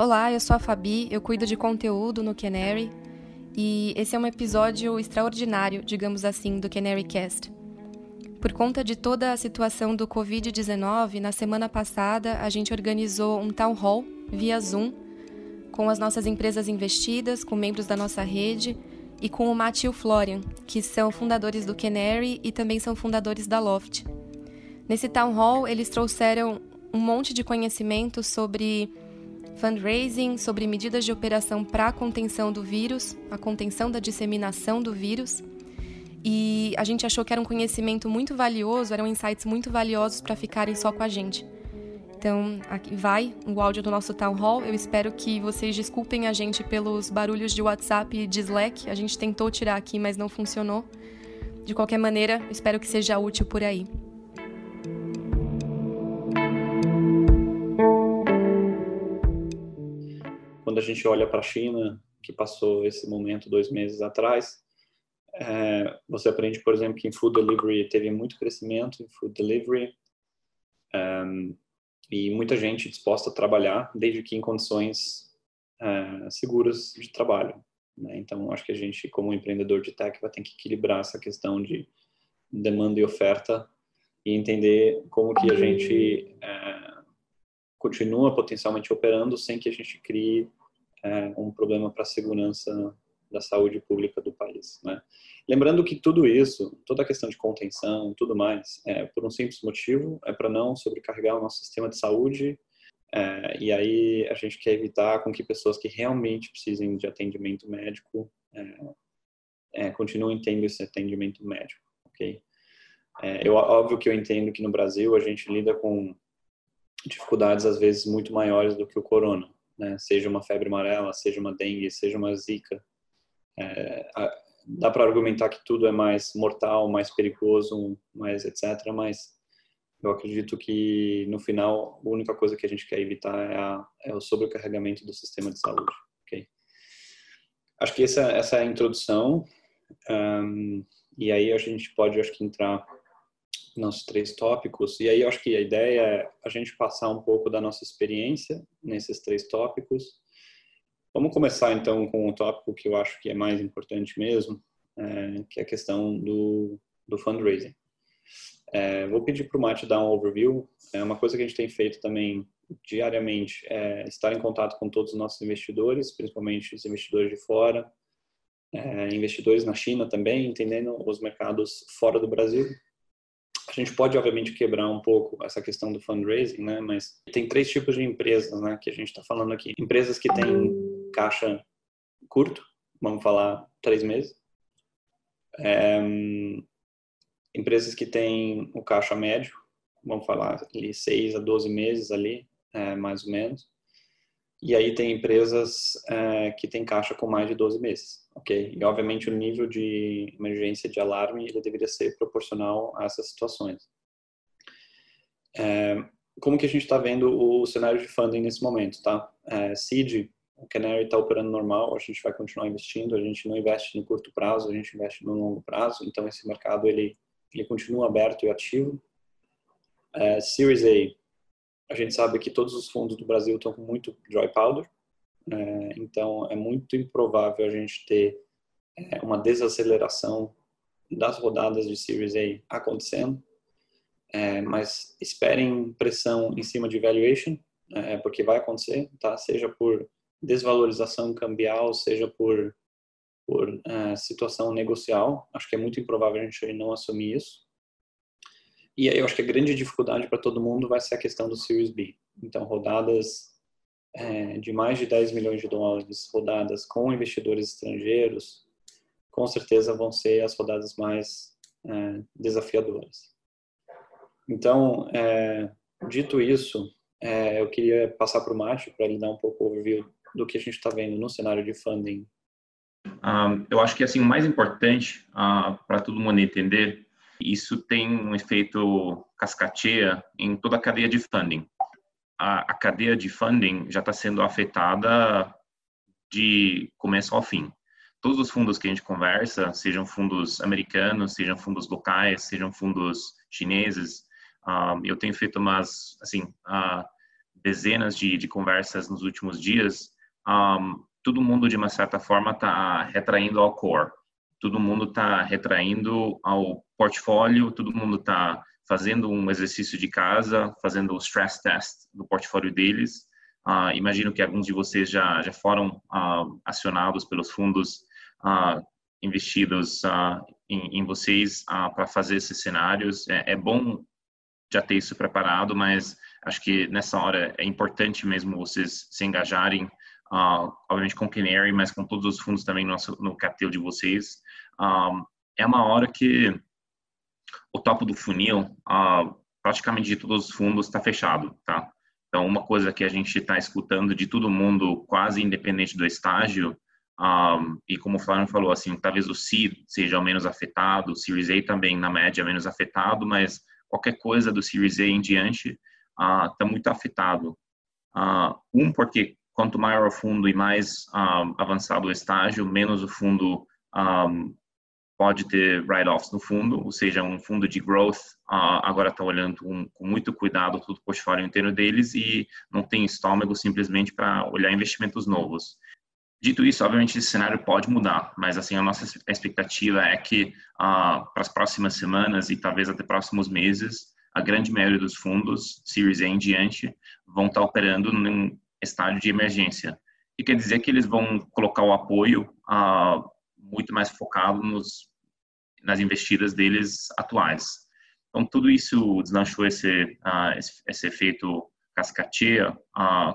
Olá, eu sou a Fabi, eu cuido de conteúdo no Canary e esse é um episódio extraordinário, digamos assim, do Canary Cast. Por conta de toda a situação do Covid-19, na semana passada a gente organizou um town hall via Zoom com as nossas empresas investidas, com membros da nossa rede e com o Matt e o Florian, que são fundadores do Canary e também são fundadores da Loft. Nesse town hall, eles trouxeram um monte de conhecimento sobre fundraising, sobre medidas de operação para a contenção do vírus, a contenção da disseminação do vírus. E a gente achou que era um conhecimento muito valioso, eram insights muito valiosos para ficarem só com a gente. Então, aqui vai o áudio do nosso town hall. Eu espero que vocês desculpem a gente pelos barulhos de WhatsApp e de Slack. A gente tentou tirar aqui, mas não funcionou. De qualquer maneira, espero que seja útil por aí. Quando a gente olha para a China, que passou esse momento dois meses atrás, é, você aprende, por exemplo, que em food delivery teve muito crescimento em food delivery um, e muita gente disposta a trabalhar, desde que em condições é, seguras de trabalho. Né? Então, acho que a gente, como empreendedor de tech, vai ter que equilibrar essa questão de demanda e oferta e entender como que a gente é, continua potencialmente operando sem que a gente crie é, um problema para a segurança da saúde pública do país. Né? Lembrando que tudo isso, toda a questão de contenção, tudo mais, é por um simples motivo, é para não sobrecarregar o nosso sistema de saúde. É, e aí a gente quer evitar com que pessoas que realmente precisem de atendimento médico é, é, continuem tendo esse atendimento médico, ok? É, eu óbvio que eu entendo que no Brasil a gente lida com dificuldades às vezes muito maiores do que o corona, né? seja uma febre amarela, seja uma dengue, seja uma zika. É, dá para argumentar que tudo é mais mortal, mais perigoso, mais etc. Mas eu acredito que no final a única coisa que a gente quer evitar é, a, é o sobrecarregamento do sistema de saúde. Okay? Acho que essa, essa é a introdução. Um, e aí a gente pode, acho que, entrar nossos três tópicos. E aí eu acho que a ideia é a gente passar um pouco da nossa experiência nesses três tópicos. Vamos começar então com o tópico que eu acho que é mais importante mesmo, é, que é a questão do, do fundraising. É, vou pedir para o Mate dar um overview. É uma coisa que a gente tem feito também diariamente é estar em contato com todos os nossos investidores, principalmente os investidores de fora, é, investidores na China também, entendendo os mercados fora do Brasil, a gente pode, obviamente, quebrar um pouco essa questão do fundraising, né? Mas tem três tipos de empresas, né? Que a gente está falando aqui. Empresas que têm caixa curto, vamos falar três meses. É, empresas que têm o caixa médio, vamos falar ali seis a 12 meses ali, é, mais ou menos. E aí tem empresas é, que têm caixa com mais de 12 meses ok? E obviamente o nível de emergência de alarme ele deveria ser proporcional a essas situações. É, como que a gente está vendo o cenário de funding nesse momento, tá? É, seed, o Canary está operando normal, a gente vai continuar investindo, a gente não investe no curto prazo, a gente investe no longo prazo, então esse mercado ele ele continua aberto e ativo. É, Series A, a gente sabe que todos os fundos do Brasil estão com muito dry powder, é, então, é muito improvável a gente ter é, uma desaceleração das rodadas de Series A acontecendo, é, mas esperem pressão em cima de valuation, é, porque vai acontecer, tá? Seja por desvalorização cambial, seja por por é, situação negocial. Acho que é muito improvável a gente não assumir isso. E aí eu acho que a grande dificuldade para todo mundo vai ser a questão do Series B. Então, rodadas é, de mais de 10 milhões de dólares rodadas com investidores estrangeiros, com certeza vão ser as rodadas mais é, desafiadoras. Então, é, dito isso, é, eu queria passar para o Márcio para ele dar um pouco o overview do que a gente está vendo no cenário de funding. Um, eu acho que assim o mais importante uh, para todo mundo entender, isso tem um efeito cascateia em toda a cadeia de funding a, a cadeia de funding já está sendo afetada de começo ao fim. Todos os fundos que a gente conversa, sejam fundos americanos, sejam fundos locais, sejam fundos chineses, um, eu tenho feito umas, assim, uh, dezenas de, de conversas nos últimos dias, um, todo mundo de uma certa forma está retraindo ao core, todo mundo está retraindo ao portfólio, todo mundo está fazendo um exercício de casa, fazendo o stress test do portfólio deles. Uh, imagino que alguns de vocês já já foram uh, acionados pelos fundos uh, investidos em, em, vocês para fazer esses cenários. É, é bom já ter isso preparado, mas acho que nessa hora é importante mesmo vocês se engajarem, obviamente com o Canary, mas com todos os fundos também no, no cartel de vocês. Um, é uma hora que o topo do funil, uh, praticamente de todos os fundos, está fechado, tá? Então, uma coisa que a gente está escutando de todo mundo, quase independente do estágio, e como o Flávio falou, assim, talvez o seed seja o menos afetado, o Series A também, na média, menos afetado, mas qualquer coisa do Series A em diante está muito afetado. Um, porque quanto maior o fundo e mais avançado o estágio, menos o fundo um, pode ter write-offs no fundo, ou seja, um fundo de growth uh, agora está olhando com, com, muito cuidado todo o portfólio inteiro deles e não tem estômago simplesmente para olhar investimentos novos. Dito isso, obviamente esse cenário pode mudar, mas assim a nossa expectativa é que uh, para as próximas semanas e talvez até próximos meses, a grande maioria dos fundos, Series A em diante, vão estar tá operando num estágio de emergência. E quer dizer que eles vão colocar o apoio uh, muito mais focado nos, nas investidas deles atuais. Então, tudo isso deslanchou esse, uh, esse, esse, efeito cascateia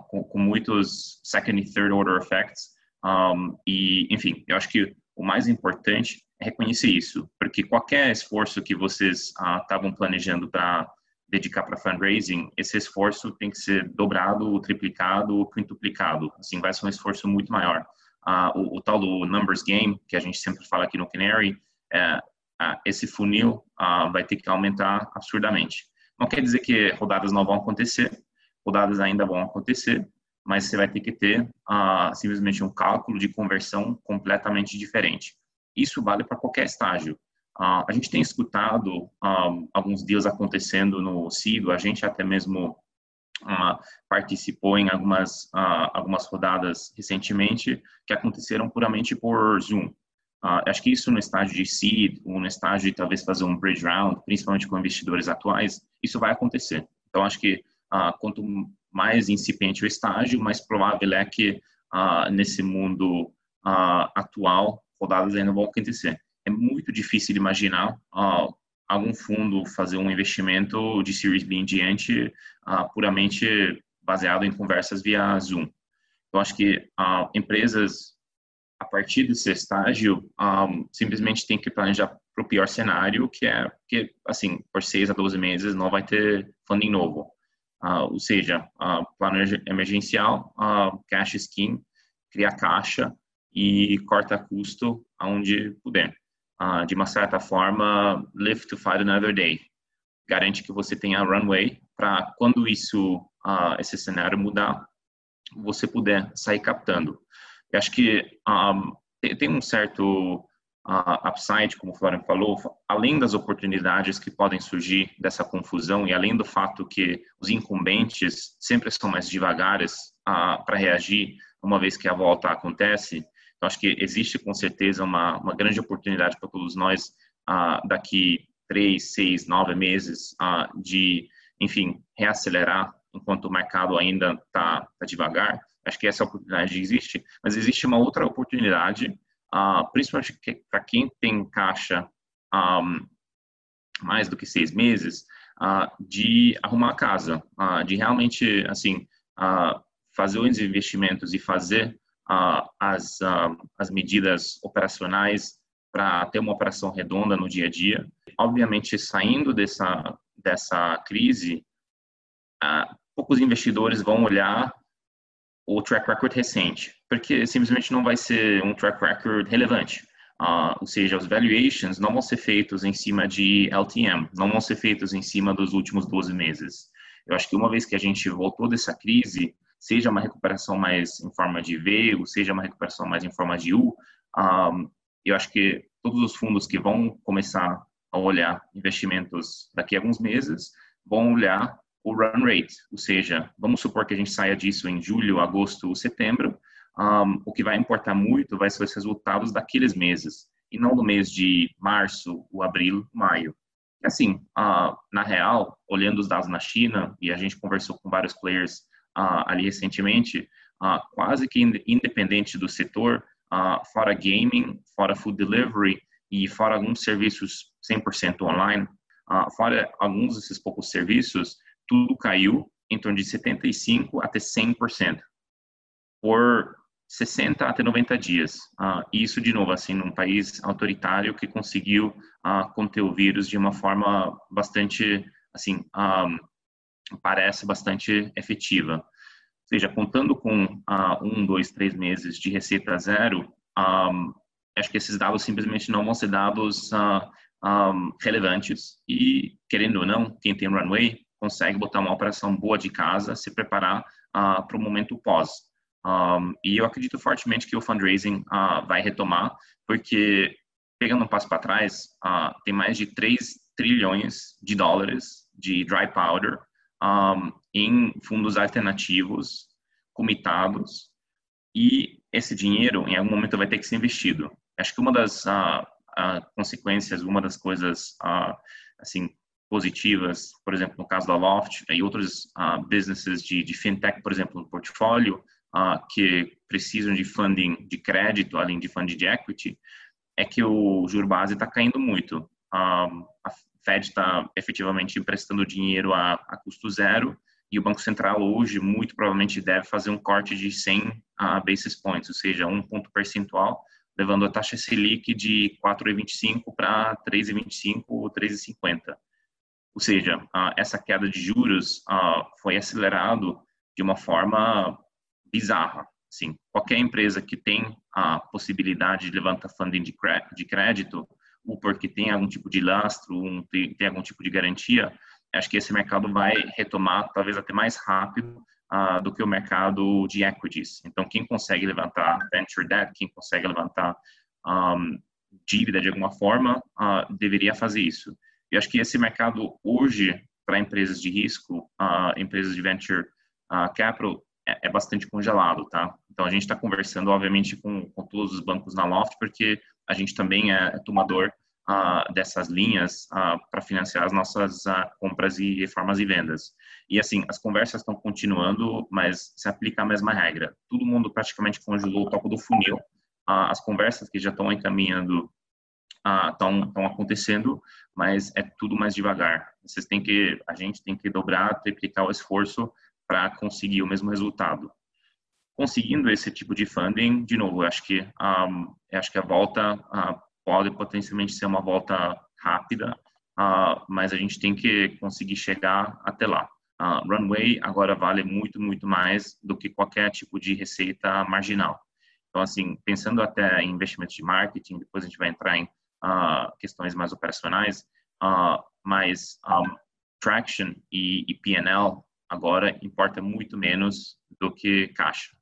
com, com, muitos second e third order effects, um, e, enfim, eu acho que o mais importante é reconhecer isso, porque qualquer esforço que vocês estavam uh, planejando para dedicar para fundraising, esse esforço tem que ser dobrado, triplicado, quintuplicado. Assim, vai ser um esforço muito maior. Uh, o, o, tal do numbers game, que a gente sempre fala aqui no Canary, é, uh, esse funil uh, vai ter que aumentar absurdamente. Não quer dizer que rodadas não vão acontecer, rodadas ainda vão acontecer, mas você vai ter que ter uh, simplesmente um cálculo de conversão completamente diferente. Isso vale para qualquer estágio. A gente tem escutado ah, alguns deals acontecendo no CIDO, a gente até mesmo participou em algumas, algumas rodadas recentemente que aconteceram puramente por Zoom. Acho que isso no estágio de seed, ou no estágio de talvez fazer um bridge round, principalmente com investidores atuais, isso vai acontecer. Então, acho que quanto mais incipiente o estágio, mais provável é que uh, nesse mundo uh, atual rodadas ainda vão acontecer. É muito difícil imaginar uh, algum fundo fazer um investimento de Series B em diante puramente baseado em conversas via Zoom. Eu acho que empresas a partir desse estágio um, simplesmente tem que planejar para o pior cenário, que é que assim por seis a 12 meses não vai ter funding novo uh, ou seja, uh, plano emergencial, uh, cash scheme, cria caixa e corta custo aonde puder. Uh, de uma certa forma, live to fight another day. Garante que você tenha runway para quando isso, uh, esse cenário mudar, você puder sair captando. Eu acho que um, tem um certo uh, upside, como o Florian falou, além das oportunidades que podem surgir dessa confusão e além do fato que os incumbentes sempre são mais devagares uh, para reagir uma vez que a volta acontece, então acho que existe com certeza uma, uma grande oportunidade para todos nós uh, daqui três, seis, nove meses de, enfim, reacelerar enquanto o mercado ainda está tá devagar. Acho que essa oportunidade existe, mas existe uma outra oportunidade uh, principalmente para quem tem caixa um, mais do que seis meses, uh, de arrumar a casa, uh, de realmente, assim, fazer os investimentos e fazer as, as medidas operacionais para ter uma operação redonda no dia a dia. Obviamente, saindo dessa, dessa crise, poucos investidores vão olhar o track record recente, porque simplesmente não vai ser um track record relevante. Uh, ou seja, os valuations não vão ser feitos em cima de LTM, não vão ser feitos em cima dos últimos 12 meses. Eu acho que uma vez que a gente voltou dessa crise, seja uma recuperação mais em forma de V, ou seja uma recuperação mais em forma de U, um, ah, eu acho que todos os fundos que vão começar a olhar investimentos daqui a alguns meses vão olhar o run rate, ou seja, vamos supor que a gente saia disso em julho, agosto ou setembro, um, o que vai importar muito vai ser os resultados daqueles meses, e não do mês de março, o abril, maio. E assim, uh, na real, olhando os dados na China, e a gente conversou com vários players uh, ali recentemente, uh, quase que independente do setor, fora gaming, fora food delivery e fora alguns serviços 100% online, fora alguns desses poucos serviços, tudo caiu em torno de 75% até 100% por 60 até 90 dias. Uh, isso, de novo, assim, num país autoritário que conseguiu uh, conter o vírus de uma forma bastante, assim, ah, parece bastante efetiva. Ou seja, contando com um, dois, três meses de receita zero, acho que esses dados simplesmente não vão ser dados relevantes e, querendo ou não, quem tem runway consegue botar uma operação boa de casa, se preparar uh, para o momento pós. Um, e eu acredito fortemente que o fundraising uh, vai retomar, porque, pegando um passo para trás, uh, tem mais de 3 trilhões de dólares de dry powder um, em fundos alternativos comitados, e esse dinheiro, em algum momento, vai ter que ser investido. Acho que uma das consequências, uma das coisas, assim, positivas, por exemplo, no caso da Loft e outros businesses de, de fintech, por exemplo, no portfólio, uh, que precisam de funding de crédito, além de funding de equity, é que o juro base está caindo muito. Um, a Fed está efetivamente emprestando dinheiro a, a, custo zero e o Banco Central hoje muito provavelmente deve fazer um corte de 100 uh, basis points, ou seja, um ponto percentual, levando a taxa Selic de 4,25 para 3,25 ou 3,50. Ou seja, uh, essa queda de juros uh, foi acelerado de uma forma bizarra. Assim, qualquer empresa que tem a possibilidade de levantar funding de crédito, ou porque tem algum tipo de lastro, um, tem, tem, algum tipo de garantia, acho que esse mercado vai retomar talvez até mais rápido uh, do que o mercado de equities. Então, quem consegue levantar venture debt, quem consegue levantar um, dívida de alguma forma, uh, deveria fazer isso. E acho que esse mercado hoje, para empresas de risco, uh, empresas de venture capital, é, é bastante congelado, tá? Então a gente está conversando, obviamente, com, com todos os bancos na Loft, porque a gente também é tomador uh, dessas linhas uh, para financiar as nossas uh, compras e reformas e vendas. E assim, as conversas estão continuando, mas se aplica a mesma regra. Todo mundo praticamente congelou o topo do funil. as conversas que já estão encaminhando estão uh, acontecendo, mas é tudo mais devagar. Vocês têm que, a gente tem que dobrar, triplicar o esforço para conseguir o mesmo resultado. Conseguindo esse tipo de funding, de novo, acho que um, acho que a volta uh, pode potencialmente ser uma volta rápida, uh, mas a gente tem que conseguir chegar até lá. Uh, runway agora vale muito, muito mais do que qualquer tipo de receita marginal. Então, assim, pensando até em investimentos de marketing, depois a gente vai entrar em uh, questões mais operacionais, uh, mas um, traction e, e P&L agora importa muito menos do que caixa.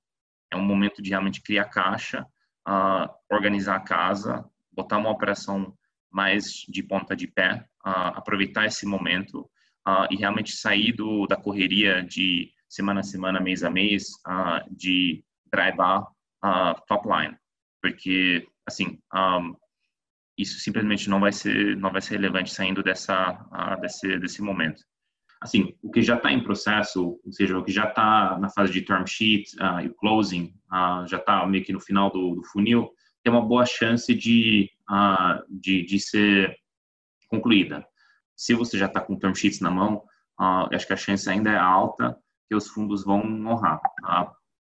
É um momento de realmente criar caixa, uh, organizar a casa, botar uma operação mais de ponta de pé, uh, aproveitar esse momento uh, e realmente sair do, da correria de semana a semana, mês a mês, de drivar top line, porque assim um, isso simplesmente não vai ser não vai ser relevante saindo dessa desse desse momento assim, o que já está em processo, ou seja, o que já está na fase de term sheet uh, e closing, uh, já está meio que no final do, do, funil, tem uma boa chance de, uh, de, de, ser concluída. Se você já está com term sheets na mão, acho que a chance ainda é alta que os fundos vão honrar.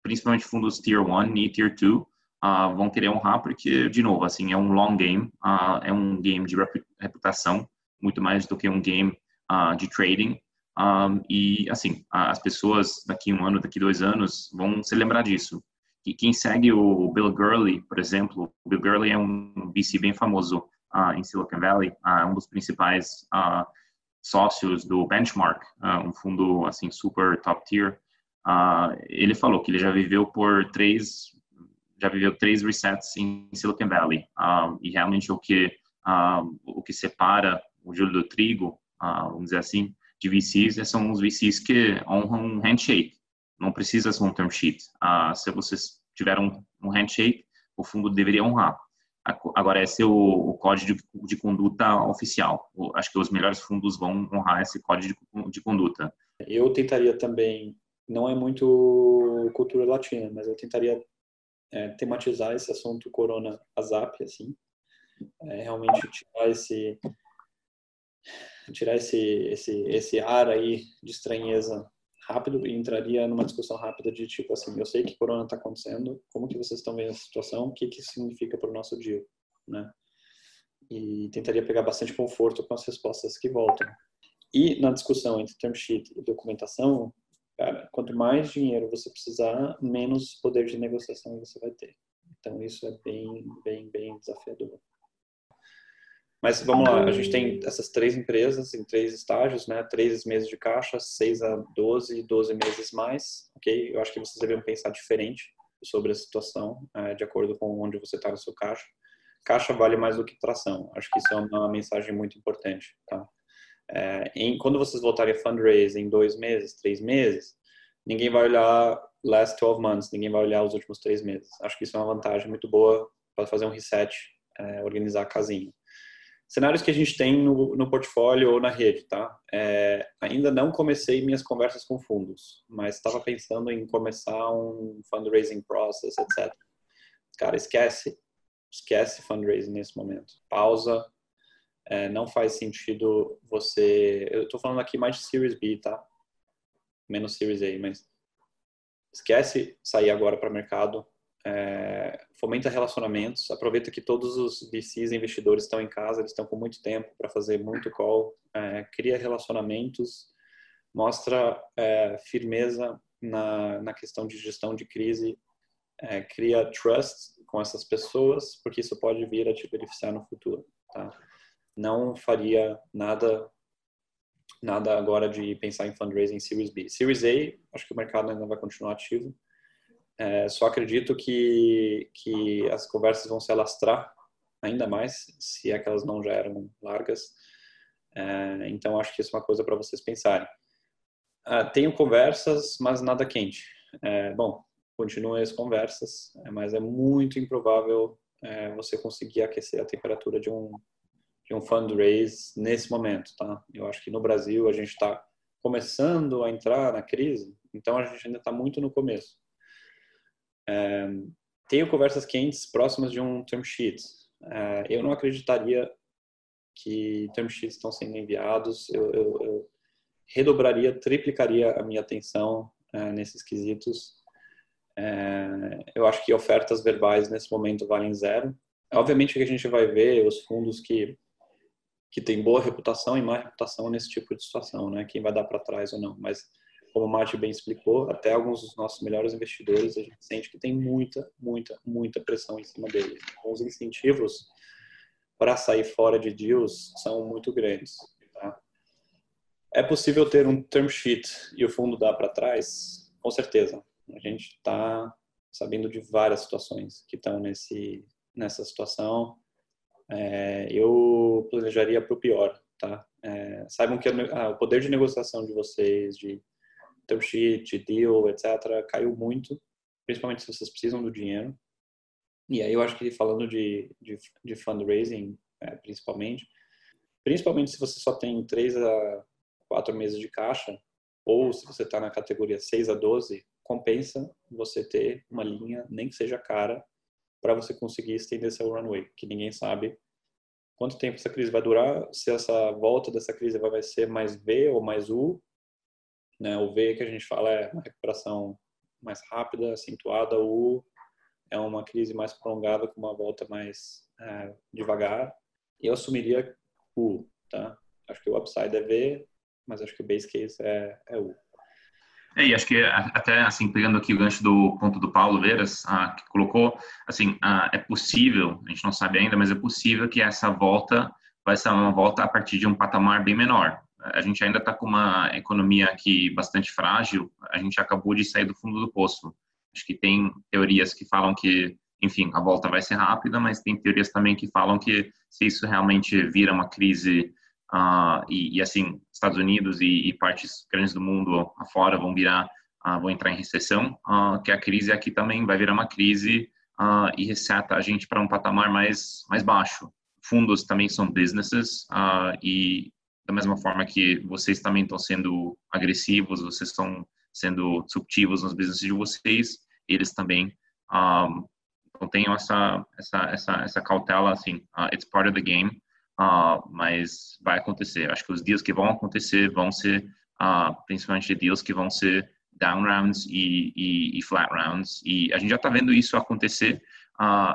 principalmente fundos Tier 1 e Tier 2 vão querer honrar porque, de novo, assim, é um long game, é um game de reputação, muito mais do que um game de trading. Um, e, assim, as pessoas daqui um ano, daqui dois anos vão se lembrar disso. E quem segue o Bill Gurley, por exemplo, o Bill Gurley é um VC bem famoso uh, em Silicon Valley, uh, um dos principais uh, sócios do Benchmark, um fundo, assim, super top tier. ele falou que ele já viveu por três, já viveu três resets em Silicon Valley. e realmente o que, o que separa o Júlio do trigo, vamos dizer assim, de VCs são os VCs que honram um handshake. Não precisa ser um term sheet. Ah, se vocês tiveram um handshake, o fundo deveria honrar. Agora, esse é o, o código de, de, conduta oficial. acho que os melhores fundos vão honrar esse código de, de conduta. Eu tentaria também, não é muito cultura latina, mas eu tentaria é, tematizar esse assunto corona azap, assim, é, realmente tirar esse tirar esse, esse, esse ar aí de estranheza rápido e entraria numa discussão rápida de tipo assim, eu sei que corona está acontecendo, como que vocês estão vendo essa situação, o que que significa para o nosso dia, né? E tentaria pegar bastante conforto com as respostas que voltam. E na discussão entre term sheet e documentação, cara, quanto mais dinheiro você precisar, menos poder de negociação você vai ter. Então isso é bem, bem, bem desafiador. Mas vamos lá, a gente tem essas três empresas em três estágios, né? Três meses de caixa, seis a doze, doze meses mais, ok? Eu acho que vocês deveriam pensar diferente sobre a situação, é, de acordo com onde você está no seu caixa. Caixa vale mais do que tração. Acho que isso é uma mensagem muito importante, tá? É, em, quando vocês voltarem a fundraise em dois meses, três meses, ninguém vai olhar last 12 months, ninguém vai olhar os últimos três meses. Acho que isso é uma vantagem muito boa para fazer um reset, é, organizar a casinha cenários que a gente tem no, no portfólio ou na rede, tá? É, ainda não comecei minhas conversas com fundos, mas estava pensando em começar um fundraising process, etc. Cara, esquece, esquece fundraising nesse momento. Pausa. É, não faz sentido você. Eu estou falando aqui mais de Series B, tá? Menos Series A, mas esquece sair agora para o mercado é, fomenta relacionamentos, aproveita que todos os VCs investidores estão em casa, eles estão com muito tempo para fazer muito call, é, cria relacionamentos, mostra é, firmeza na, na questão de gestão de crise, é, cria trust com essas pessoas, porque isso pode vir a te beneficiar no futuro. Tá? Não faria nada nada agora de pensar em fundraising Series B. Series A, acho que o mercado ainda vai continuar ativo, é, só acredito que, que as conversas vão se alastrar ainda mais, se é não já eram largas. É, então, acho que isso é uma coisa para vocês pensarem. Ah, tenho conversas, mas nada quente. É, bom, continuem as conversas, mas é muito improvável é, você conseguir aquecer a temperatura de um, de um fundraise nesse momento, tá? Eu acho que no Brasil a gente está começando a entrar na crise, então a gente ainda está muito no começo. É, tenho conversas quentes próximas de um term sheet. É, eu não acreditaria que term sheets estão sendo enviados. Eu, eu, eu redobraria, triplicaria a minha atenção é, nesses quesitos. É, eu acho que ofertas verbais nesse momento valem zero. Obviamente que a gente vai ver os fundos que que tem boa reputação e má reputação nesse tipo de situação, né? Quem vai dar para trás ou não. Mas como o Márcio bem explicou, até alguns dos nossos melhores investidores, a gente sente que tem muita, muita, muita pressão em cima deles. Então, os incentivos para sair fora de deals são muito grandes. Tá? É possível ter um term sheet e o fundo dar para trás? Com certeza. A gente está sabendo de várias situações que estão nesse, nessa situação. É, eu planejaria para o pior, tá? É, saibam que ah, o poder de negociação de vocês, de term sheet, deal, etc., caiu muito, principalmente se vocês precisam do dinheiro. E aí eu acho que falando de, de, de fundraising, é, principalmente, principalmente se você só tem 3 a 4 meses de caixa, ou se você está na categoria 6 a 12, compensa você ter uma linha, nem que seja cara, para você conseguir estender seu runway, que ninguém sabe quanto tempo essa crise vai durar, se essa volta dessa crise vai ser mais V ou mais U, né? O V que a gente fala é uma recuperação mais rápida, acentuada, o U é uma crise mais prolongada com uma volta mais é, devagar. Eu assumiria U, tá? Acho que o upside é V, mas acho que o base case é, é U. É, e acho que até assim pegando aqui o gancho do ponto do Paulo Veras ah, que colocou assim ah, é possível a gente não sabe ainda mas é possível que essa volta vai ser uma volta a partir de um patamar bem menor a gente ainda está com uma economia aqui bastante frágil, a gente acabou de sair do fundo do poço. Acho que tem teorias que falam que, enfim, a volta vai ser rápida, mas tem teorias também que falam que se isso realmente vira uma crise uh, e, e, assim, Estados Unidos e, e, partes grandes do mundo afora vão virar, uh, vão entrar em recessão, uh, que a crise aqui também vai virar uma crise e receta a gente para um patamar mais, mais baixo. Fundos também são businesses e da mesma forma que vocês também estão sendo agressivos, vocês estão sendo disruptivos nos businesses de vocês, eles também um, então tenham essa essa essa essa cautela assim, uh, it's part of the game, uh, mas vai acontecer. Acho que os dias que vão acontecer vão ser uh, principalmente deals que vão ser down rounds e, e, e, flat rounds e a gente já está vendo isso acontecer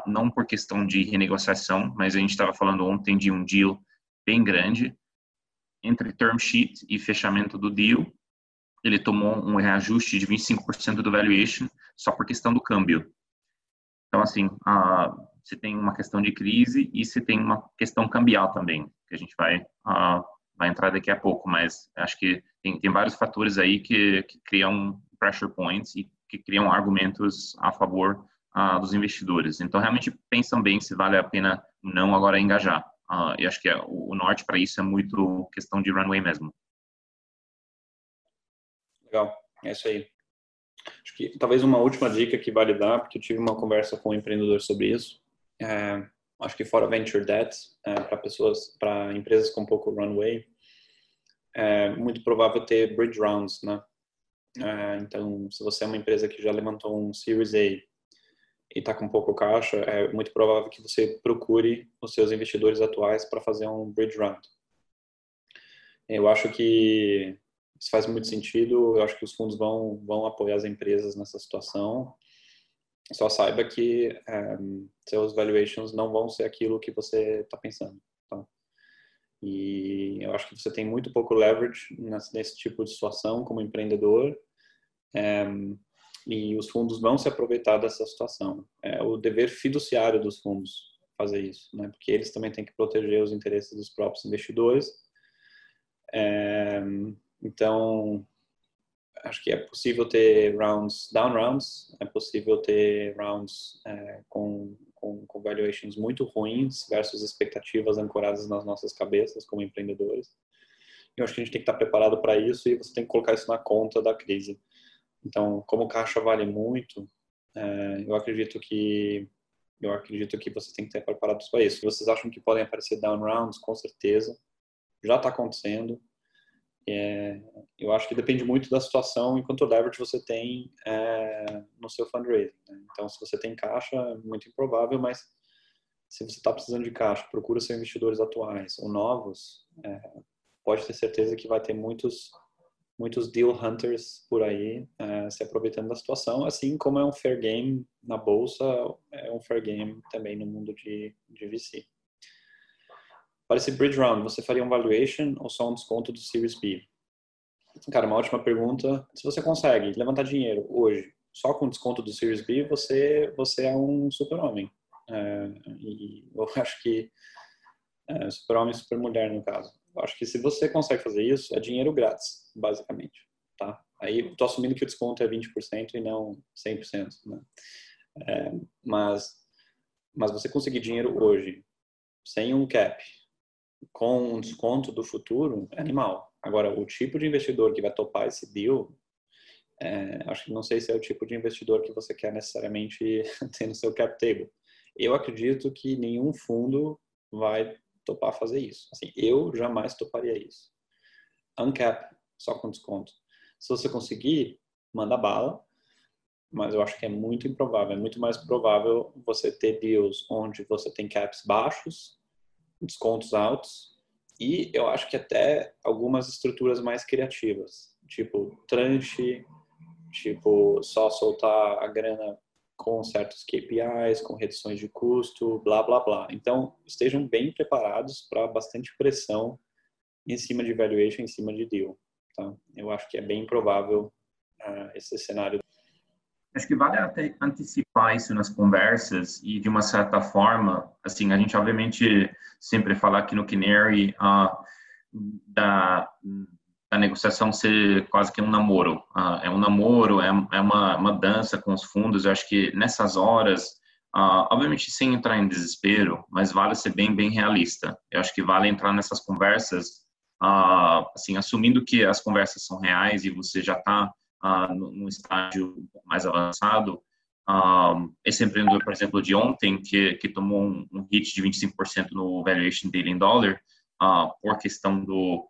não por questão de renegociação, mas a gente estava falando ontem de um deal bem grande entre term sheet e fechamento do deal, ele tomou um reajuste de 25% do valuation só por questão do câmbio. Então, assim, uh, você tem uma questão de crise e você tem uma questão cambial também, que a gente vai, uh, vai entrar daqui a pouco, mas acho que tem, tem vários fatores aí que, que criam pressure points e que criam argumentos a favor uh, dos investidores. Então, realmente pensam bem se vale a pena não agora engajar. Uh, e acho que é, o norte para isso é muito questão de runway mesmo. Legal, é isso aí. Acho que talvez uma última dica que vale dar, porque eu tive uma conversa com um empreendedor sobre isso. É, acho que fora venture debt, é, para pessoas, para empresas com pouco runway, é muito provável ter bridge rounds, né? É, então, se você é uma empresa que já levantou um Series A e está com pouco caixa, é muito provável que você procure os seus investidores atuais para fazer um bridge round. Eu acho que isso faz muito sentido. Eu acho que os fundos vão vão apoiar as empresas nessa situação. Só saiba que é, seus valuations não vão ser aquilo que você está pensando. Tá? E eu acho que você tem muito pouco leverage nesse, tipo de situação como empreendedor. É, e os fundos vão se aproveitar dessa situação. É o dever fiduciário dos fundos fazer isso, né? Porque eles também têm que proteger os interesses dos próprios investidores. É, então, acho que é possível ter rounds, down rounds, é possível ter rounds é, com, com, com valuations muito ruins versus expectativas ancoradas nas nossas cabeças como empreendedores. Eu acho que a gente tem que estar preparado para isso e você tem que colocar isso na conta da crise. Então, como o caixa vale muito, é, eu acredito que eu acredito que vocês têm que estar preparados para isso. Vocês acham que podem aparecer down rounds? Com certeza, já está acontecendo. É, eu acho que depende muito da situação enquanto leverage você tem é, no seu fundraising. Né? Então, se você tem caixa, é muito improvável, mas se você está precisando de caixa, procura seus investidores atuais ou novos, é, pode ter certeza que vai ter muitos muitos deal hunters por aí uh, se aproveitando da situação, assim como é um fair game na bolsa, é um fair game também no mundo de, de VC. Para esse bridge round, você faria um valuation ou só um desconto do Series B? Cara, uma ótima pergunta. Se você consegue levantar dinheiro hoje só com desconto do Series B, você você é um super-homem. É, e eu acho que é, super-homem e super-mulher no caso. Eu acho que se você consegue fazer isso, é dinheiro grátis, basicamente, tá? Aí eu tô assumindo que o desconto é 20% e não 100%, né? É, mas, mas você conseguir dinheiro hoje, sem um cap, com um desconto do futuro, é animal. Agora, o tipo de investidor que vai topar esse deal, é, acho que não sei se é o tipo de investidor que você quer necessariamente ter no seu cap table. Eu acredito que nenhum fundo vai topar fazer isso. Assim, eu jamais toparia isso. Uncap, só com desconto. Se você conseguir, manda bala, mas eu acho que é muito improvável. É muito mais provável você ter deals onde você tem caps baixos, descontos altos, e eu acho que até algumas estruturas mais criativas, tipo tranche, tipo só soltar a grana com certos KPIs, com reduções de custo, blá blá blá. Então, estejam bem preparados para bastante pressão em cima de valuation, em cima de deal. Tá? Eu acho que é bem provável uh, esse cenário. Acho que vale até antecipar isso nas conversas e, de uma certa forma, assim, a gente obviamente sempre fala aqui no Canary uh, da a negociação ser quase que um namoro. Uh, é um namoro, é, é uma, uma, dança com os fundos. Eu acho que nessas horas, uh, obviamente sem entrar em desespero, mas vale ser bem, bem realista. Eu acho que vale entrar nessas conversas uh, assim, assumindo que as conversas são reais e você já está uh, num estágio mais avançado, uh, esse empreendedor, por exemplo, de ontem, que, que tomou um, um hit de 25% no valuation dele em dólar, por questão do,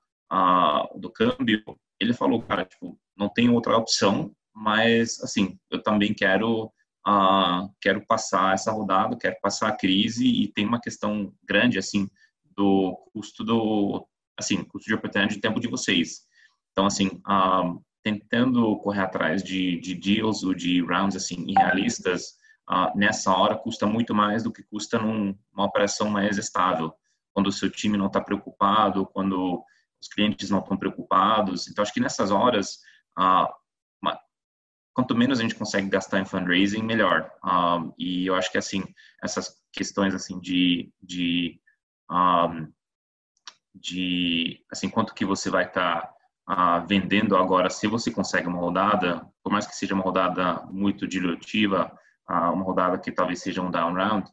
do câmbio, ele falou, cara, tipo, não tem outra opção, mas, assim, eu também quero Uh, quero passar essa rodada, quero passar a crise e tem uma questão grande assim do custo do assim custo de oportunidade de tempo de vocês. Então assim uh, tentando correr atrás de, de deals ou de rounds assim irrealistas uh, nessa hora custa muito mais do que custa numa operação mais estável quando o seu time não está preocupado, quando os clientes não estão preocupados. Então acho que nessas horas quanto menos a gente consegue gastar em fundraising, melhor. Um, e eu acho que assim essas questões assim de de, um, de assim quanto que você vai estar tá, uh, vendendo agora, se você consegue uma rodada, por mais que seja uma rodada muito dilutiva, uh, uma rodada que talvez seja um down round,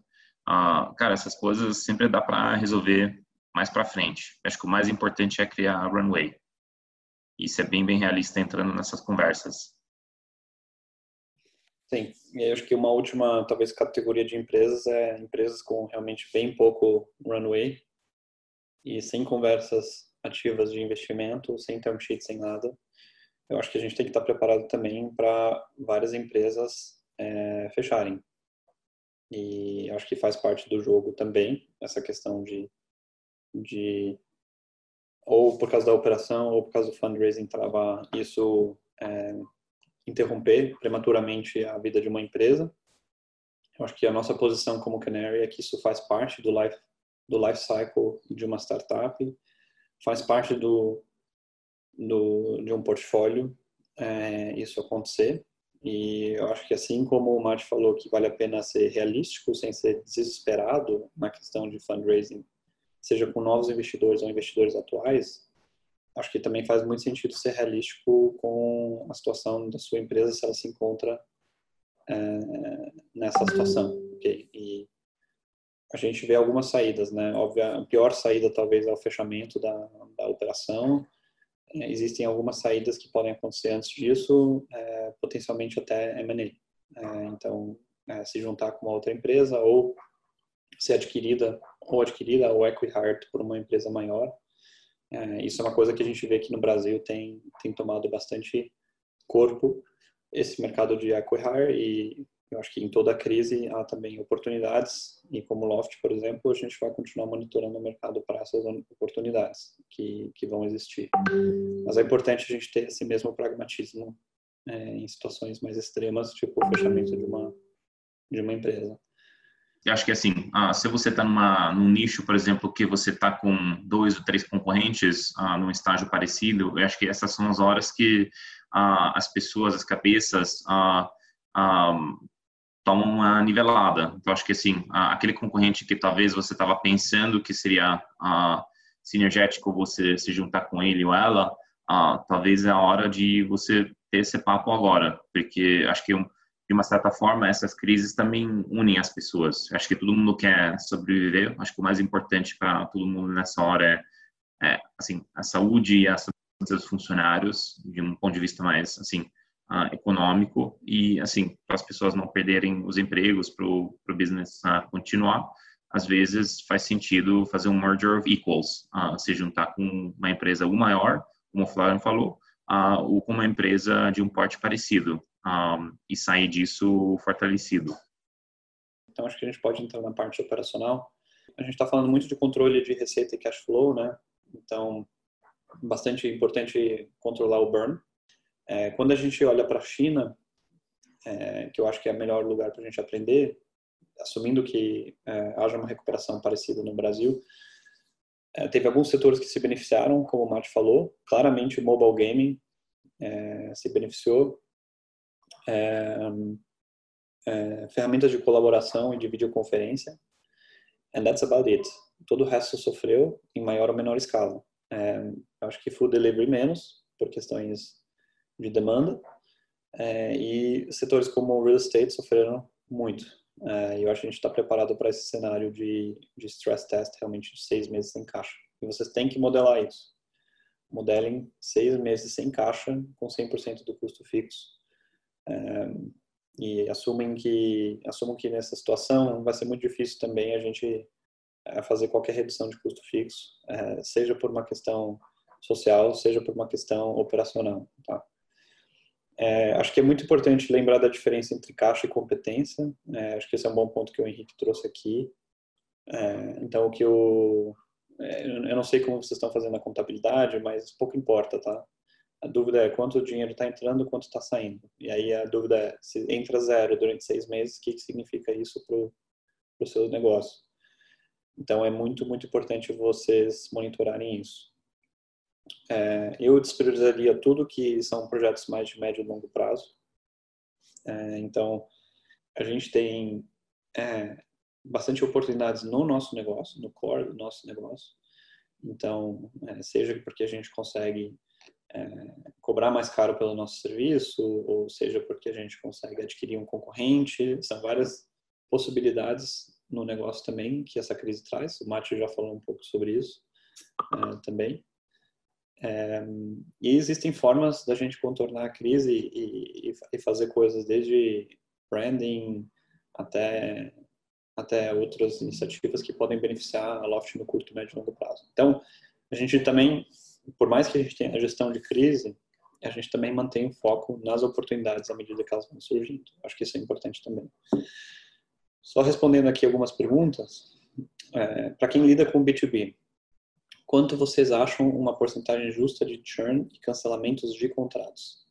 uh, cara, essas coisas sempre dá para resolver mais para frente. Acho que o mais importante é criar runway. Isso é bem bem realista entrando nessas conversas. Sim, e acho que uma última, talvez, categoria de empresas é empresas com realmente bem pouco runway e sem conversas ativas de investimento, sem term sheet, sem nada. Eu acho que a gente tem que estar preparado também para várias empresas é, fecharem. E acho que faz parte do jogo também, essa questão de, de ou por causa da operação ou por causa do fundraising travar isso é, interromper prematuramente a vida de uma empresa. Eu acho que a nossa posição como Canary é que isso faz parte do life do life cycle de uma startup, faz parte do, do de um portfólio é, isso acontecer. E eu acho que assim como o Matt falou que vale a pena ser realístico sem ser desesperado na questão de fundraising, seja com novos investidores ou investidores atuais, acho que também faz muito sentido ser realístico com a situação da sua empresa se ela se encontra é, nessa situação. Okay? E a gente vê algumas saídas, né? Óbvio, a pior saída talvez é o fechamento da, da operação. É, existem algumas saídas que podem acontecer antes disso, é, potencialmente até M&A. É, então, é, se juntar com uma outra empresa ou ser adquirida ou adquirida ou equity por uma empresa maior é, isso é uma coisa que a gente vê que no Brasil tem, tem tomado bastante corpo, esse mercado de acquihire, e eu acho que em toda crise há também oportunidades, e como Loft, por exemplo, a gente vai continuar monitorando o mercado para essas oportunidades que, que vão existir. Mas é importante a gente ter esse mesmo pragmatismo é, em situações mais extremas, tipo o fechamento de uma, de uma empresa eu acho que assim, ah, se você está num nicho, por exemplo, que você está com dois ou três concorrentes ah, num estágio parecido, eu acho que essas são as horas que ah, as pessoas, as cabeças tomam uma nivelada. Então, acho que assim, aquele concorrente que talvez você estava pensando que seria ah, sinergético você se juntar com ele ou ela, talvez é a hora de você ter esse papo agora, porque acho que de uma certa forma, essas crises também unem as pessoas. Acho que todo mundo quer sobreviver. Acho que o mais importante para todo mundo nessa hora é, é, assim, a saúde e a saúde dos funcionários, de um ponto de vista mais, assim, uh, econômico e, assim, para as pessoas não perderem os empregos, para o business uh, continuar. Às vezes faz sentido fazer um merger of equals, uh, se juntar com uma empresa ou maior, como o Flávio falou, ou com uma empresa de um porte parecido um, e sair disso fortalecido. Então, acho que a gente pode entrar na parte operacional. A gente está falando muito de controle de receita e cash flow, né? Então, bastante importante controlar o burn. É, quando a gente olha para a China, é, que eu acho que é o melhor lugar para a gente aprender, assumindo que é, haja uma recuperação parecida no Brasil, é, teve alguns setores que se beneficiaram, como o Matt falou. Claramente, o mobile gaming é, se beneficiou é, ferramentas de colaboração e de videoconferência. And that's about it. Todo o resto sofreu em maior ou menor escala. Acho que food delivery menos, por questões de demanda. É, e setores como real estate sofreram muito. É, eu acho que a gente está preparado para esse cenário de, de stress test realmente de seis meses em caixa. E vocês têm que modelar isso. modelem seis meses sem caixa com 100% do custo fixo. É, e assumem que assumam que nessa situação vai ser muito difícil também a gente é, fazer qualquer redução de custo fixo, é, seja por uma questão social, seja por uma questão operacional. Tá? É, acho que é muito importante lembrar da diferença entre caixa e competência. É, acho que esse é um bom ponto que o Henrique trouxe aqui. É, então, o que eu, é, eu não sei como vocês estão fazendo a contabilidade, mas pouco importa, tá? A dúvida é quanto dinheiro está entrando, quanto está saindo. E aí a dúvida é se entra zero durante seis meses, o que, que significa isso para o seu negócio? Então, é muito, muito importante vocês monitorarem isso. É, eu despriorizaria tudo que são projetos mais de médio e longo prazo. É, então, a gente tem é, bastante oportunidades no nosso negócio, no core do nosso negócio. Então, é, seja porque a gente consegue é, cobrar mais caro pelo nosso serviço, ou seja porque a gente consegue adquirir um concorrente, são várias possibilidades no negócio também que essa crise traz. O Márcio já falou um pouco sobre isso é, também. É, e existem formas da gente contornar a crise e, e, e, fazer coisas desde branding até até outras iniciativas que podem beneficiar a Loft no curto, médio e longo prazo. Então, a gente também, por mais que a gente tenha a gestão de crise, a gente também mantém o foco nas oportunidades à medida que elas vão surgindo. Acho que isso é importante também. Só respondendo aqui algumas perguntas, é, para quem lida com B2B, quanto vocês acham uma porcentagem justa de churn e cancelamentos de contratos?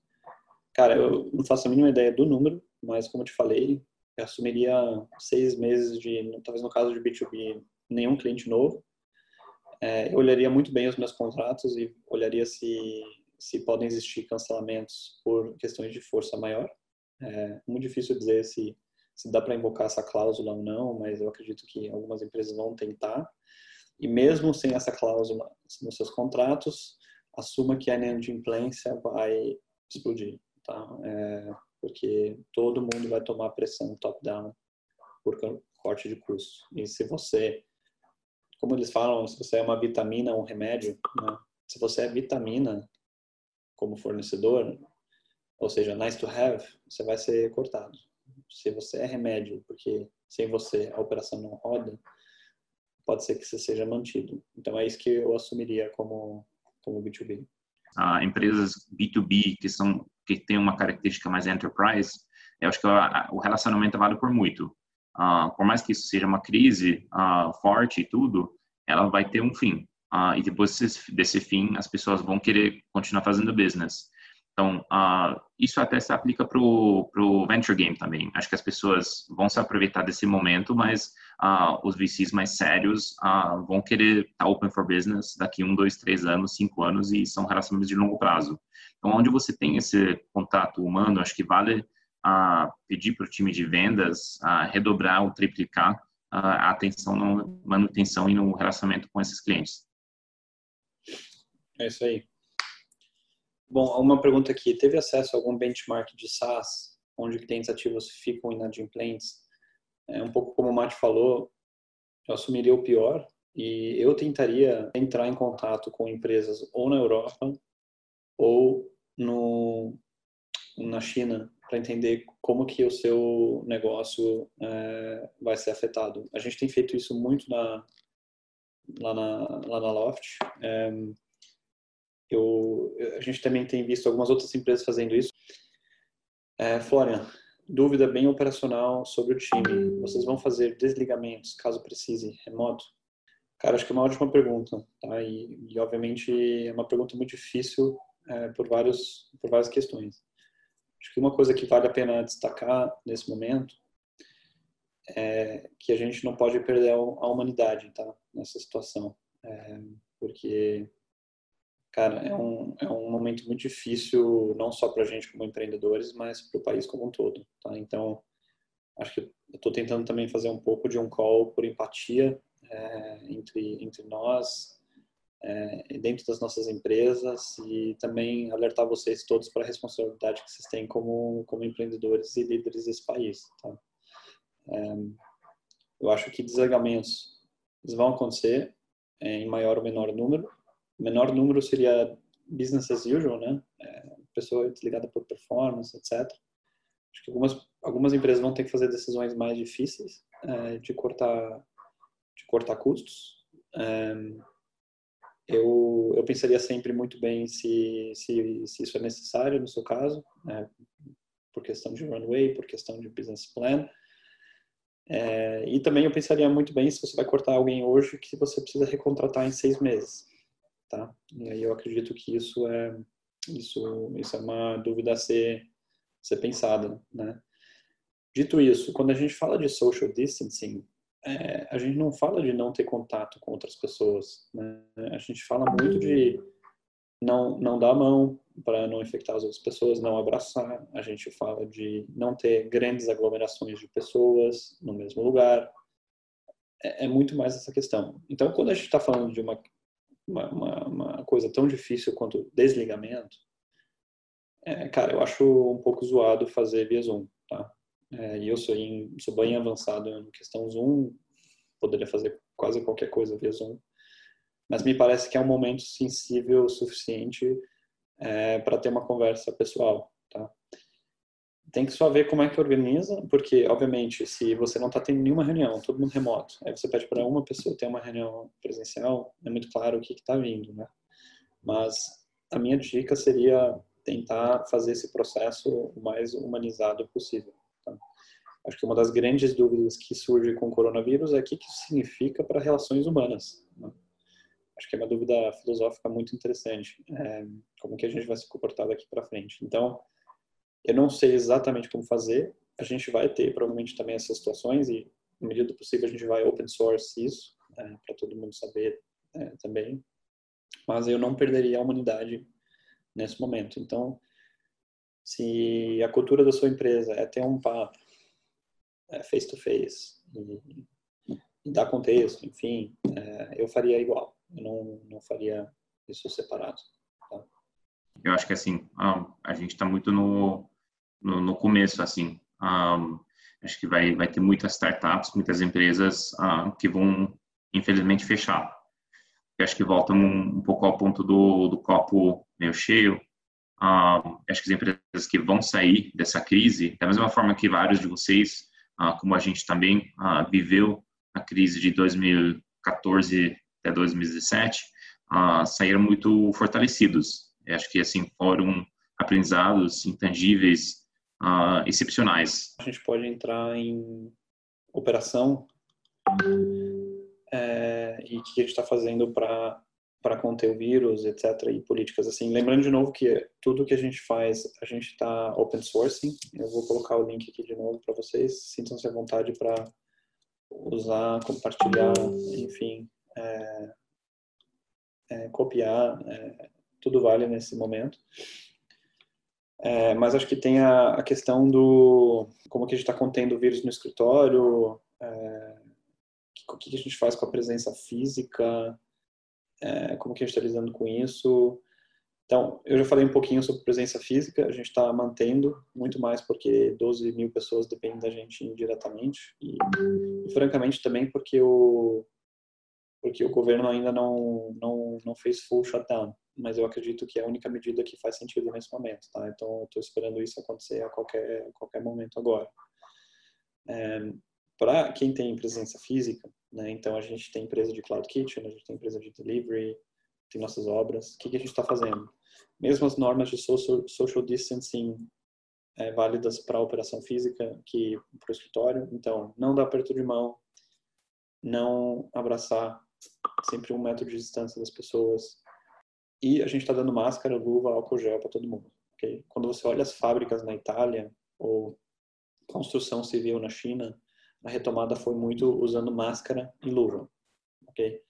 Cara, eu não faço a mínima ideia do número, mas como eu te falei, eu assumiria seis meses de, talvez no caso de B2B, nenhum cliente novo. É, eu olharia muito bem os meus contratos e olharia se, se podem existir cancelamentos por questões de força maior. É muito difícil dizer se, se dá para invocar essa cláusula ou não, mas eu acredito que algumas empresas vão tentar. E mesmo sem essa cláusula nos seus contratos, assuma que a inadimplência vai explodir, tá? É, porque todo mundo vai tomar pressão top-down por corte de custo. E se você, como eles falam, se você é uma vitamina ou um remédio, né? se você é vitamina como fornecedor, ou seja, nice to have, você vai ser cortado. Se você é remédio, porque sem você a operação não roda, pode ser que você seja mantido. Então é isso que eu assumiria como como B2B. Ah, empresas B2B que são que têm uma característica mais enterprise, eu acho que o relacionamento vale por muito. Ah, por mais que isso seja uma crise ah, forte e tudo, ela vai ter um fim. Ah, e depois desse, fim, as pessoas vão querer continuar fazendo business. Então, isso até se aplica para o venture game também. Acho que as pessoas vão se aproveitar desse momento, mas os VCs mais sérios vão querer estar tá open for business daqui um, dois, três anos, cinco anos e são relacionamentos de longo prazo. Então, onde você tem esse contato humano, acho que vale pedir para o time de vendas redobrar ou triplicar a atenção na manutenção e no relacionamento com esses clientes. É isso aí. Bom, uma pergunta aqui. Teve acesso a algum benchmark de SaaS, onde clientes ativos ficam inadimplentes? É um pouco como o Mate falou, eu assumiria o pior e eu tentaria entrar em contato com empresas ou na Europa ou no, na China para entender como que o seu negócio é, vai ser afetado. A gente tem feito isso muito na, lá, na, lá na Loft. É, eu, a gente também tem visto algumas outras empresas fazendo isso. É, Florian, dúvida bem operacional sobre o time. Vocês vão fazer desligamentos, caso precise, remoto? Cara, acho que é uma ótima pergunta, tá? E, e obviamente é uma pergunta muito difícil é, por vários por várias questões. Acho que uma coisa que vale a pena destacar nesse momento é que a gente não pode perder a humanidade, tá? Nessa situação, é, porque cara, é um, é um momento muito difícil, não só para a gente como empreendedores, mas para o país como um todo. Tá? Então, acho que eu estou tentando também fazer um pouco de um call por empatia é, entre, entre nós, é, dentro das nossas empresas e também alertar vocês todos para a responsabilidade que vocês têm como, como empreendedores e líderes desse país. Tá? É, eu acho que desligamentos vão acontecer é, em maior ou menor número, menor número seria business as usual, né? É, pessoa desligada por performance, etc. Acho que algumas algumas empresas vão ter que fazer decisões mais difíceis é, de cortar de cortar custos. É, eu, eu pensaria sempre muito bem se, se, se isso é necessário no seu caso, né, por questão de runway, por questão de business plan. É, e também eu pensaria muito bem se você vai cortar alguém hoje que você precisa recontratar em seis meses, tá? E aí eu acredito que isso é isso isso é uma dúvida a ser ser pensada, né? Dito isso, quando a gente fala de social distancing, é, a gente não fala de não ter contato com outras pessoas, né? A gente fala muito de não não dar a mão para não infectar as outras pessoas, não abraçar. A gente fala de não ter grandes aglomerações de pessoas no mesmo lugar. É, é muito mais essa questão. Então, quando a gente está falando de uma, uma, uma, coisa tão difícil quanto desligamento, é, cara, eu acho um pouco zoado fazer via Zoom, tá? É, e eu sou, em, sou bem avançado em questão Zoom, poderia fazer quase qualquer coisa via Zoom, mas me parece que é um momento sensível o suficiente é, para ter uma conversa pessoal, tá? Tem que só ver como é que organiza, porque, obviamente, se você não está tendo nenhuma reunião, todo mundo remoto, aí você pede para uma pessoa ter uma reunião presencial, é muito claro o que está vindo, né? Mas a minha dica seria tentar fazer esse processo o mais humanizado possível. Acho que uma das grandes dúvidas que surge com o coronavírus é o que isso significa para relações humanas. Né? Acho que é uma dúvida filosófica muito interessante. É, como que a gente vai se comportar daqui para frente? Então, eu não sei exatamente como fazer. A gente vai ter provavelmente também essas situações e, na medida do possível, a gente vai open source isso é, para todo mundo saber é, também. Mas eu não perderia a humanidade nesse momento. Então, se a cultura da sua empresa é ter um papo é, face to face e, e dar contexto, enfim, é, eu faria igual. Eu não, não faria isso separado. Tá? Eu acho que assim a gente está muito no, no, no, começo assim. Um, acho que vai vai ter muitas startups, muitas empresas uh, que vão infelizmente fechar. Eu acho que volta um, um pouco ao ponto do, do copo meio cheio. Uh, acho que as empresas que vão sair dessa crise, da mesma forma que vários de vocês ah, como a gente também ah, viveu a crise de 2014 até 2017, ah, saíram muito fortalecidos. Eu acho que assim foram aprendizados intangíveis, excepcionais. A gente pode entrar em operação é, e o que a gente está fazendo para para conter o vírus, etc. e políticas assim. Lembrando de novo que tudo que a gente faz, a gente está open sourcing. Eu vou colocar o link aqui de novo para vocês. Sintam-se à vontade para usar, compartilhar, enfim, é, é, copiar. É, tudo vale nesse momento. É, mas acho que tem a, a, questão do como que a gente está contendo o vírus no escritório, é, o que, que a gente faz com a presença física, é, como que a gente está lidando com isso. Então, eu já falei um pouquinho sobre presença física, a gente está mantendo muito mais porque 12 mil pessoas dependem da gente indiretamente e, e, francamente também porque o porque o governo ainda não não não fez full shutdown, mas eu acredito que é a única medida que faz sentido nesse momento, tá? Então, eu estou esperando isso acontecer a qualquer a qualquer momento agora. É, Para quem tem presença física, né? Então, a gente tem empresa de Cloud Kitchen, a gente tem empresa de delivery, tem nossas obras. O que, que a gente está fazendo? Mesmo as normas de social, social distancing é, válidas para a operação física que para o escritório. Então, não dar aperto de mão, não abraçar, sempre um metro de distância das pessoas. E a gente está dando máscara, luva, álcool gel para todo mundo. Okay? Quando você olha as fábricas na Itália ou construção civil na China, a retomada foi muito usando máscara e luva, ok?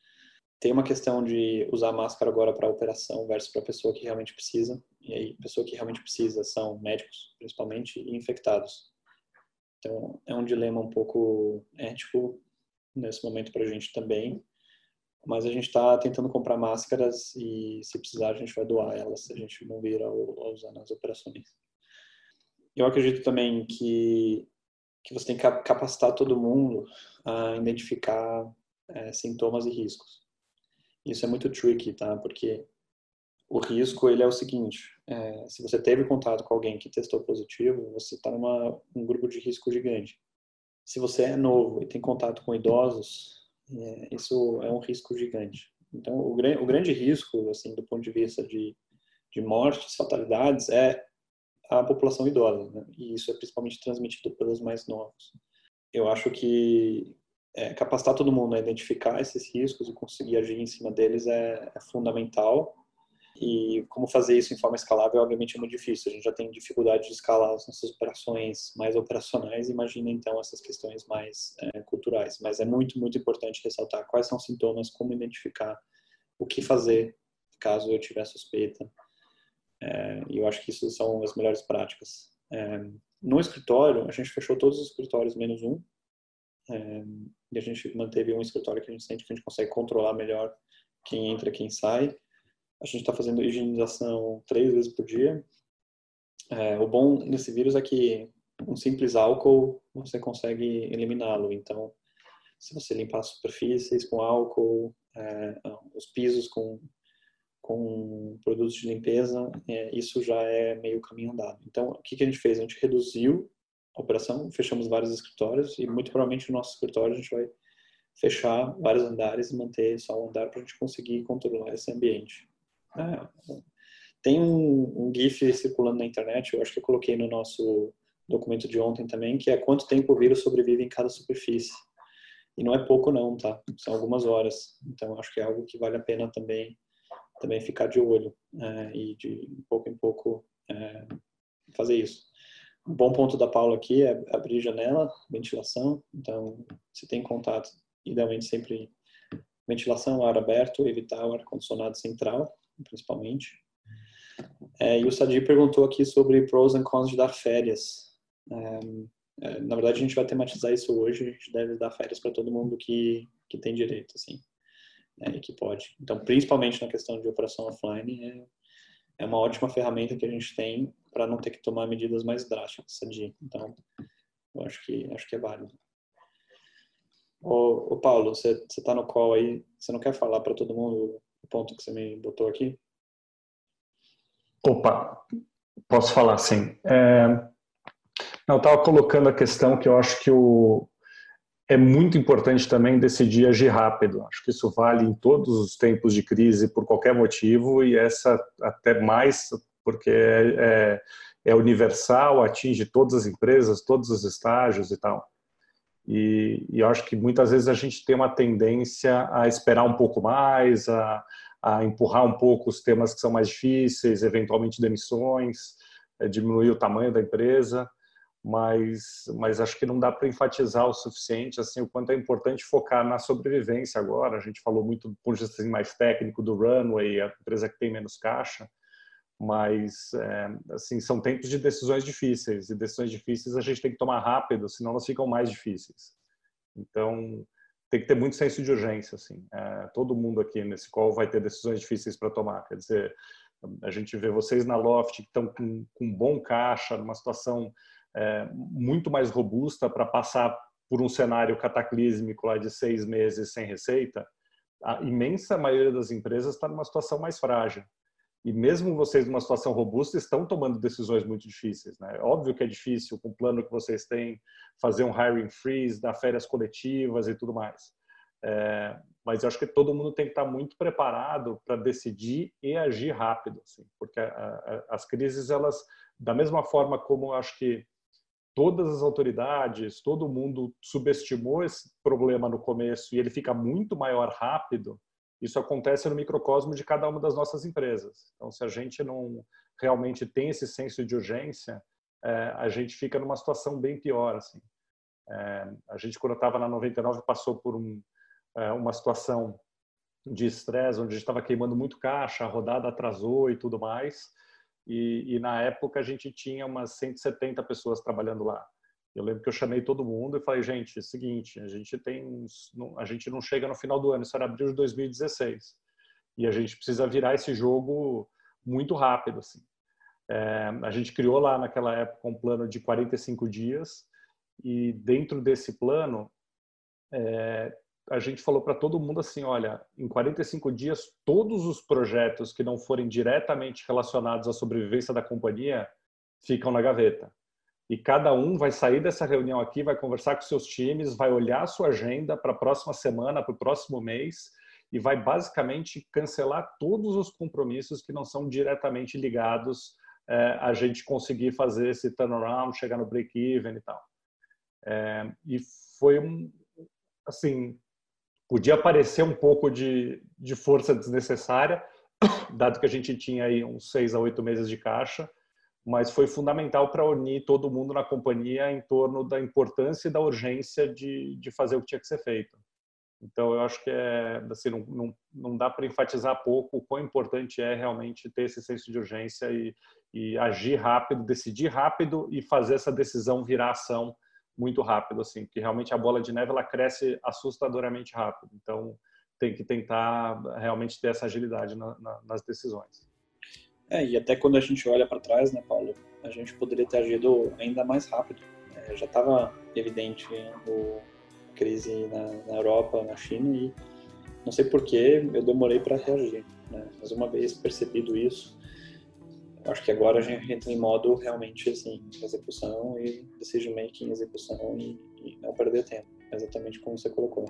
Tem uma questão de usar máscara agora para operação versus para pessoa que realmente precisa. E aí, pessoa que realmente precisa são médicos, principalmente, e infectados. Então, é um dilema um pouco ético nesse momento para a gente também. Mas a gente está tentando comprar máscaras e, se precisar, a gente vai doar elas se a gente não vir a usar nas operações. Eu acredito também que que você tem que capacitar todo mundo a identificar é, sintomas e riscos. Isso é muito tricky, tá? Porque o risco ele é o seguinte: é, se você teve contato com alguém que testou positivo, você está num um grupo de risco gigante. Se você é novo e tem contato com idosos, é, isso é um risco gigante. Então, o, o grande risco, assim, do ponto de vista de, de mortes, fatalidades, é a população idosa, né? e isso é principalmente transmitido pelos mais novos. Eu acho que é, capacitar todo mundo a identificar esses riscos e conseguir agir em cima deles é, é fundamental. E como fazer isso em forma escalável, obviamente, é muito difícil. A gente já tem dificuldade de escalar as nossas operações mais operacionais, imagina então essas questões mais é, culturais. Mas é muito, muito importante ressaltar quais são os sintomas, como identificar, o que fazer caso eu tiver suspeita. É, e eu acho que isso são as melhores práticas. É, no escritório, a gente fechou todos os escritórios menos um. É, e a gente manteve um escritório que a gente sente que a gente consegue controlar melhor quem entra, quem sai. A gente está fazendo higienização três vezes por dia. É, o bom nesse vírus é que um simples álcool você consegue eliminá-lo. Então, se você limpar as superfícies com álcool, é, os pisos com com produtos de limpeza, é, isso já é meio caminho andado. Então, o que, que a gente fez? A gente reduziu a operação, fechamos vários escritórios e muito provavelmente no nosso escritório a gente vai fechar vários andares e manter só um andar para a gente conseguir controlar esse ambiente. É, tem um, um, GIF circulando na internet, eu acho que eu coloquei no nosso documento de ontem também, que é quanto tempo o vírus sobrevive em cada superfície. E não é pouco não, tá? São algumas horas. Então, acho que é algo que vale a pena também também ficar de olho é, e de pouco em pouco é, fazer isso. Um bom ponto da Paula aqui é abrir janela, ventilação. Então, se tem contato, idealmente sempre ventilação, ar aberto, evitar o ar-condicionado central, principalmente. É, e o Sadi perguntou aqui sobre pros and cons de dar férias. É, é, na verdade, a gente vai tematizar isso hoje. A gente deve dar férias para todo mundo que, que tem direito, assim né, que pode. Então, principalmente na questão de operação offline, é, é uma ótima ferramenta que a gente tem para não ter que tomar medidas mais drásticas dia. Então, eu acho que acho que é válido. Ô, ô Paulo, você está no call aí, você não quer falar para todo mundo ponto que você me botou aqui? Opa, posso falar sim. É, não, eu estava colocando a questão que eu acho que o, é muito importante também decidir agir rápido. Acho que isso vale em todos os tempos de crise, por qualquer motivo, e essa até mais porque é, é, é universal, atinge todas as empresas, todos os estágios e tal. E, e, eu acho que muitas vezes a gente tem uma tendência a esperar um pouco mais, a, a empurrar um pouco os temas que são mais difíceis, eventualmente demissões, é, diminuir o tamanho da empresa mas, mas acho que não dá para enfatizar o suficiente assim o quanto é importante focar na sobrevivência agora. A gente falou muito do ponto de vista assim, mais técnico do runway, a empresa que tem menos caixa, mas é, assim são tempos de decisões difíceis e decisões difíceis a gente tem que tomar rápido, senão elas ficam mais difíceis. Então tem que ter muito senso de urgência, assim. É, todo mundo aqui nesse call vai ter decisões difíceis para tomar. Quer dizer, a gente vê vocês na Loft que estão com, com bom caixa, numa situação é, muito mais robusta para passar por um cenário cataclísmico lá de seis meses sem receita, a imensa maioria das empresas está numa situação mais frágil. E mesmo vocês numa situação robusta estão tomando decisões muito difíceis. Né? Óbvio que é difícil, com o plano que vocês têm, fazer um hiring freeze, dar férias coletivas e tudo mais. É, mas eu acho que todo mundo tem que estar muito preparado para decidir e agir rápido, assim, porque a, a, as crises elas, da mesma forma como eu acho que todas as autoridades, todo mundo subestimou esse problema no começo e ele fica muito maior rápido, isso acontece no microcosmo de cada uma das nossas empresas. Então, se a gente não realmente tem esse senso de urgência, é, a gente fica numa situação bem pior. Assim. É, a gente, quando estava na 99, passou por um, é, uma situação de estresse, onde a gente estava queimando muito caixa, a rodada atrasou e tudo mais. E, e, na época a gente tinha umas 170 pessoas trabalhando lá. Eu lembro que eu chamei todo mundo e falei, gente, é o seguinte, a gente tem, a gente não chega no final do ano, isso era abril de 2016, e a gente precisa virar esse jogo muito rápido, assim. É, a gente criou lá naquela época um plano de 45 dias e dentro desse plano é, a gente falou para todo mundo assim, olha, em 45 dias todos os projetos que não forem diretamente relacionados à sobrevivência da companhia ficam na gaveta. E cada um vai sair dessa reunião aqui, vai conversar com seus times, vai olhar a sua agenda para a próxima semana, para o próximo mês e vai basicamente cancelar todos os compromissos que não são diretamente ligados é, a gente conseguir fazer esse turnaround, chegar no break-even e tal. É, e foi um, assim, podia parecer um pouco de, de força desnecessária, dado que a gente tinha aí uns seis a oito meses de caixa, mas foi fundamental para unir todo mundo na companhia em torno da importância e da urgência de, de fazer o que tinha que ser feito. Então, eu acho que é, assim, não, não, não dá para enfatizar pouco o quão importante é realmente ter esse senso de urgência e, e agir rápido, decidir rápido e fazer essa decisão virar ação muito rápido, assim, porque realmente a bola de neve ela cresce assustadoramente rápido. Então, tem que tentar realmente ter essa agilidade na, na, nas decisões. É, e até quando a gente olha para trás, né, Paulo, a gente poderia ter agido ainda mais rápido. É, já estava evidente o crise na, na, Europa, na China e não sei por que eu demorei para reagir. Né? Mas uma vez percebido isso, acho que agora a gente entra em modo realmente assim, execução e decision making, execução e, e não perder tempo, exatamente como você colocou.